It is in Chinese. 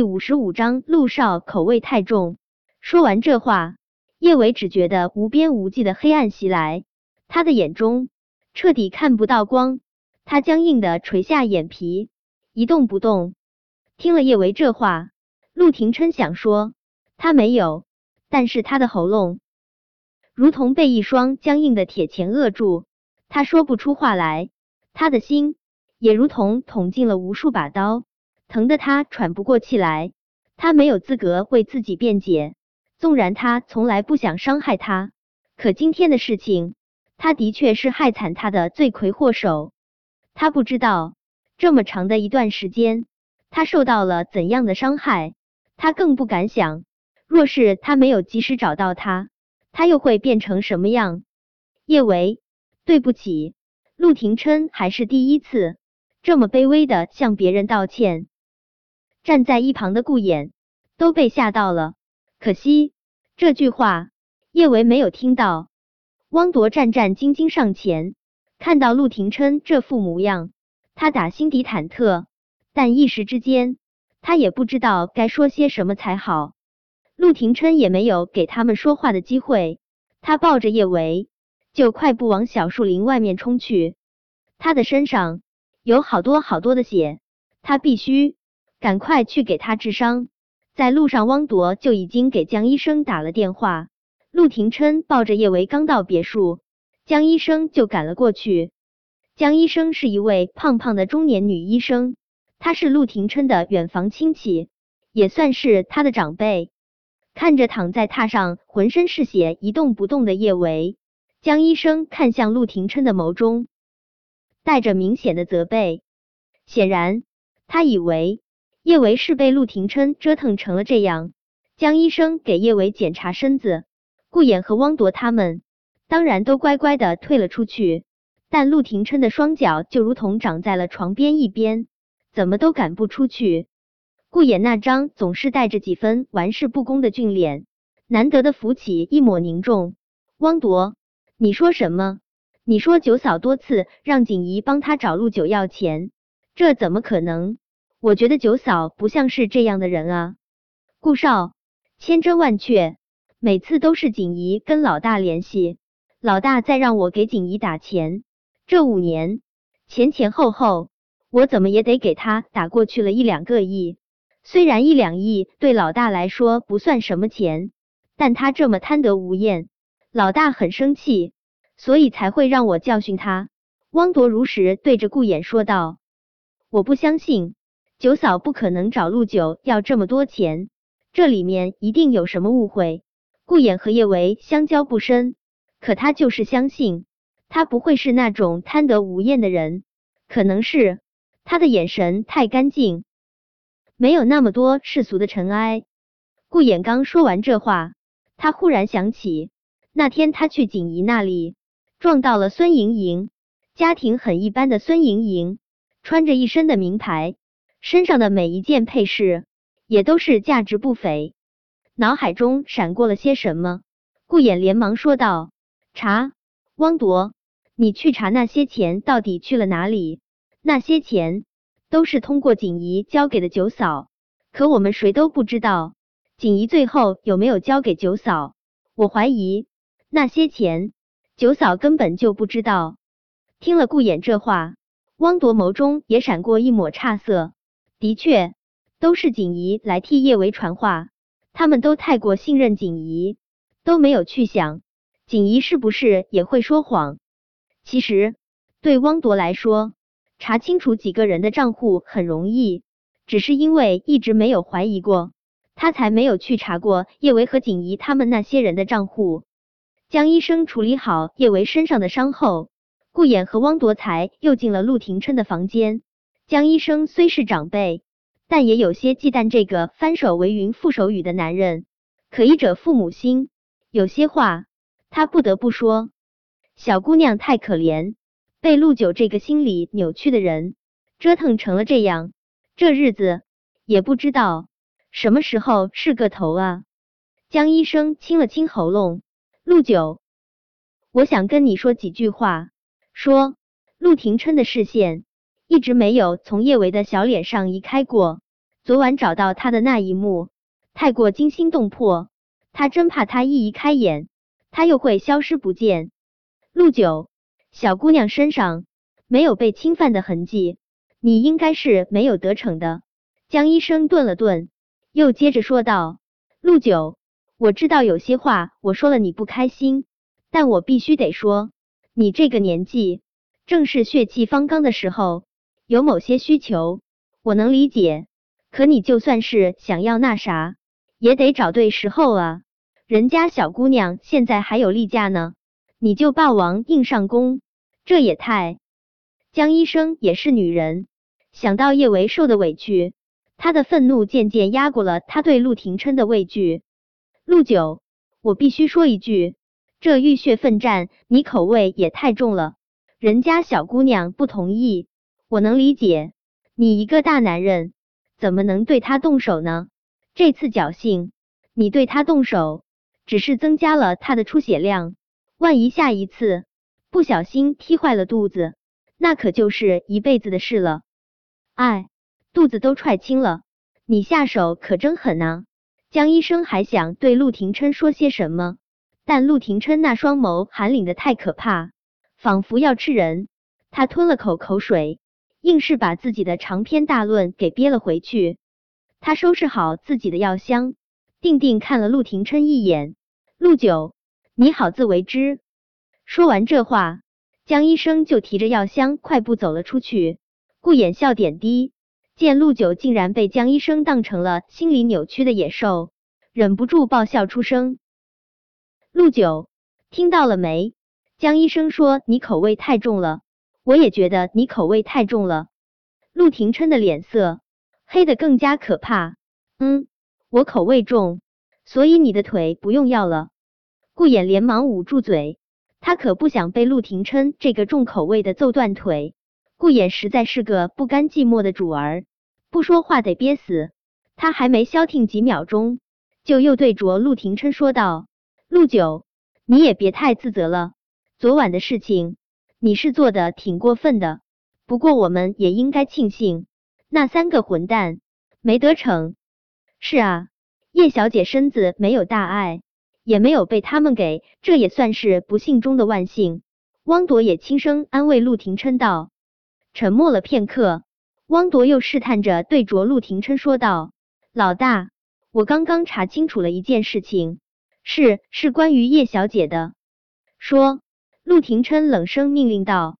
第五十五章，陆少口味太重。说完这话，叶维只觉得无边无际的黑暗袭来，他的眼中彻底看不到光，他僵硬的垂下眼皮，一动不动。听了叶维这话，陆廷琛想说他没有，但是他的喉咙如同被一双僵硬的铁钳扼住，他说不出话来，他的心也如同捅进了无数把刀。疼得他喘不过气来，他没有资格为自己辩解。纵然他从来不想伤害他，可今天的事情，他的确是害惨他的罪魁祸首。他不知道这么长的一段时间，他受到了怎样的伤害，他更不敢想，若是他没有及时找到他，他又会变成什么样？叶维，对不起，陆廷琛还是第一次这么卑微的向别人道歉。站在一旁的顾衍都被吓到了，可惜这句话叶维没有听到。汪铎战战兢兢上前，看到陆廷琛这副模样，他打心底忐忑，但一时之间他也不知道该说些什么才好。陆廷琛也没有给他们说话的机会，他抱着叶维就快步往小树林外面冲去。他的身上有好多好多的血，他必须。赶快去给他治伤。在路上，汪铎就已经给江医生打了电话。陆廷琛抱着叶维刚到别墅，江医生就赶了过去。江医生是一位胖胖的中年女医生，她是陆廷琛的远房亲戚，也算是他的长辈。看着躺在榻上浑身是血一动不动的叶维，江医生看向陆廷琛的眸中带着明显的责备。显然，他以为。叶维是被陆廷琛折腾成了这样。江医生给叶维检查身子，顾衍和汪铎他们当然都乖乖的退了出去。但陆廷琛的双脚就如同长在了床边一边，怎么都赶不出去。顾衍那张总是带着几分玩世不恭的俊脸，难得的浮起一抹凝重。汪铎，你说什么？你说九嫂多次让锦怡帮他找陆九要钱，这怎么可能？我觉得九嫂不像是这样的人啊，顾少，千真万确，每次都是锦怡跟老大联系，老大再让我给锦怡打钱，这五年前前后后，我怎么也得给他打过去了一两个亿。虽然一两亿对老大来说不算什么钱，但他这么贪得无厌，老大很生气，所以才会让我教训他。汪铎如实对着顾衍说道：“我不相信。”九嫂不可能找陆九要这么多钱，这里面一定有什么误会。顾衍和叶维相交不深，可他就是相信他不会是那种贪得无厌的人，可能是他的眼神太干净，没有那么多世俗的尘埃。顾衍刚说完这话，他忽然想起那天他去锦怡那里撞到了孙莹莹，家庭很一般的孙莹莹，穿着一身的名牌。身上的每一件配饰也都是价值不菲，脑海中闪过了些什么，顾衍连忙说道：“查，汪铎，你去查那些钱到底去了哪里？那些钱都是通过锦怡交给的九嫂，可我们谁都不知道锦怡最后有没有交给九嫂。我怀疑那些钱九嫂根本就不知道。”听了顾衍这话，汪铎眸中也闪过一抹诧色。的确，都是锦怡来替叶维传话，他们都太过信任锦怡，都没有去想锦怡是不是也会说谎。其实对汪铎来说，查清楚几个人的账户很容易，只是因为一直没有怀疑过，他才没有去查过叶维和锦怡他们那些人的账户。江医生处理好叶维身上的伤后，顾衍和汪铎才又进了陆廷琛的房间。江医生虽是长辈，但也有些忌惮这个翻手为云覆手雨的男人。可医者父母心，有些话他不得不说。小姑娘太可怜，被陆九这个心理扭曲的人折腾成了这样，这日子也不知道什么时候是个头啊！江医生清了清喉咙，陆九，我想跟你说几句话。说，陆廷琛的视线。一直没有从叶维的小脸上移开过，昨晚找到他的那一幕太过惊心动魄，他真怕他一移开眼，他又会消失不见。陆九，小姑娘身上没有被侵犯的痕迹，你应该是没有得逞的。江医生顿了顿，又接着说道：“陆九，我知道有些话我说了你不开心，但我必须得说，你这个年纪正是血气方刚的时候，有某些需求我能理解，可你就算是想要那啥，也得找对时候啊。人家小姑娘现在还有例假呢。”你就霸王硬上弓，这也太……江医生也是女人，想到叶维受的委屈，她的愤怒渐渐压过了他对陆廷琛的畏惧。陆九，我必须说一句，这浴血奋战，你口味也太重了。人家小姑娘不同意，我能理解。你一个大男人，怎么能对他动手呢？这次侥幸，你对他动手，只是增加了他的出血量。万一下一次不小心踢坏了肚子，那可就是一辈子的事了。哎，肚子都踹青了，你下手可真狠呐！江医生还想对陆廷琛说些什么，但陆廷琛那双眸寒凛的太可怕，仿佛要吃人。他吞了口口水，硬是把自己的长篇大论给憋了回去。他收拾好自己的药箱，定定看了陆廷琛一眼，陆九。你好自为之。说完这话，江医生就提着药箱快步走了出去。顾衍笑点低，见陆九竟然被江医生当成了心理扭曲的野兽，忍不住爆笑出声。陆九，听到了没？江医生说你口味太重了，我也觉得你口味太重了。陆廷琛的脸色黑的更加可怕。嗯，我口味重，所以你的腿不用要了。顾衍连忙捂住嘴，他可不想被陆廷琛这个重口味的揍断腿。顾衍实在是个不甘寂寞的主儿，不说话得憋死。他还没消停几秒钟，就又对着陆廷琛说道：“陆九，你也别太自责了。昨晚的事情你是做的挺过分的，不过我们也应该庆幸那三个混蛋没得逞。是啊，叶小姐身子没有大碍。”也没有被他们给，这也算是不幸中的万幸。汪铎也轻声安慰陆廷琛道。沉默了片刻，汪铎又试探着对着陆廷琛说道：“老大，我刚刚查清楚了一件事情，是是关于叶小姐的。”说，陆廷琛冷声命令道：“